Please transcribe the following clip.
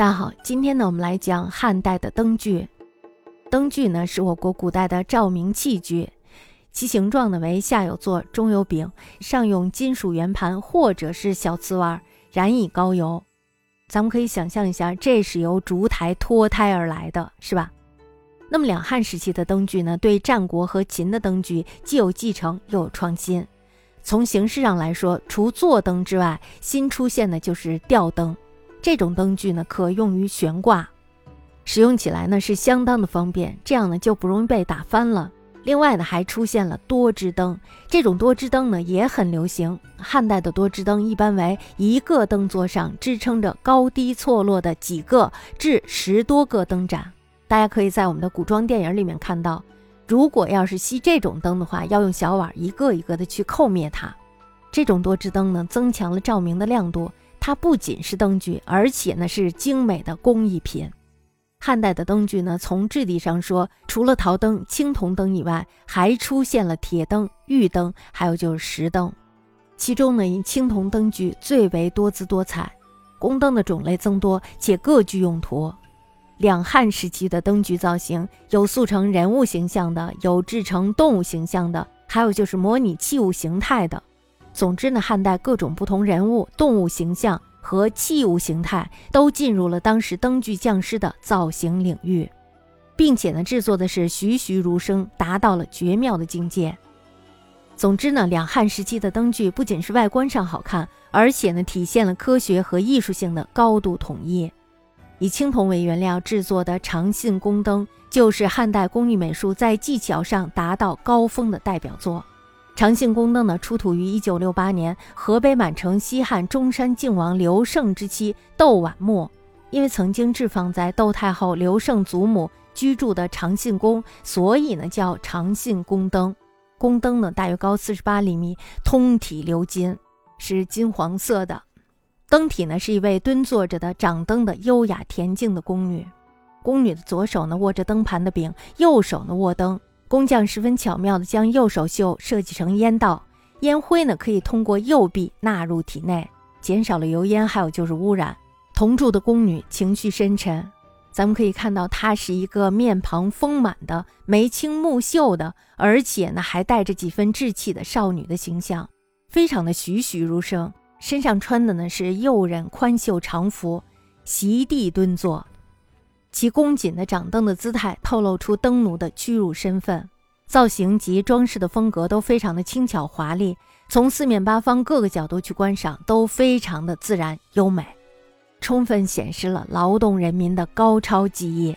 大家好，今天呢，我们来讲汉代的灯具。灯具呢，是我国古代的照明器具，其形状呢为下有座，中有柄，上用金属圆盘或者是小瓷碗，燃以高油。咱们可以想象一下，这是由烛台脱胎而来的，是吧？那么两汉时期的灯具呢，对战国和秦的灯具既有继承，又有创新。从形式上来说，除座灯之外，新出现的就是吊灯。这种灯具呢，可用于悬挂，使用起来呢是相当的方便，这样呢就不容易被打翻了。另外呢，还出现了多支灯，这种多支灯呢也很流行。汉代的多支灯一般为一个灯座上支撑着高低错落的几个至十多个灯盏。大家可以在我们的古装电影里面看到，如果要是熄这种灯的话，要用小碗一个一个的去扣灭它。这种多支灯呢，增强了照明的亮度。它不仅是灯具，而且呢是精美的工艺品。汉代的灯具呢，从质地上说，除了陶灯、青铜灯以外，还出现了铁灯、玉灯，还有就是石灯。其中呢，以青铜灯具最为多姿多彩，宫灯的种类增多，且各具用途。两汉时期的灯具造型，有塑成人物形象的，有制成动物形象的，还有就是模拟器物形态的。总之呢，汉代各种不同人物、动物形象和器物形态都进入了当时灯具匠师的造型领域，并且呢，制作的是栩栩如生，达到了绝妙的境界。总之呢，两汉时期的灯具不仅是外观上好看，而且呢，体现了科学和艺术性的高度统一。以青铜为原料制作的长信宫灯，就是汉代工艺美术在技巧上达到高峰的代表作。长信宫灯呢，出土于一九六八年河北满城西汉中山靖王刘胜之妻窦婉末，因为曾经置放在窦太后刘胜祖母居住的长信宫，所以呢叫长信宫灯。宫灯呢大约高四十八厘米，通体鎏金，是金黄色的。灯体呢是一位蹲坐着的掌灯的优雅恬静的宫女，宫女的左手呢握着灯盘的柄，右手呢握灯。工匠十分巧妙地将右手袖设计成烟道，烟灰呢可以通过右臂纳入体内，减少了油烟，还有就是污染。同住的宫女情绪深沉，咱们可以看到她是一个面庞丰满的、眉清目秀的，而且呢还带着几分稚气的少女的形象，非常的栩栩如生。身上穿的呢是右衽宽袖长服，席地蹲坐。其恭谨的掌灯的姿态，透露出灯奴的屈辱身份。造型及装饰的风格都非常的轻巧华丽，从四面八方各个角度去观赏，都非常的自然优美，充分显示了劳动人民的高超技艺。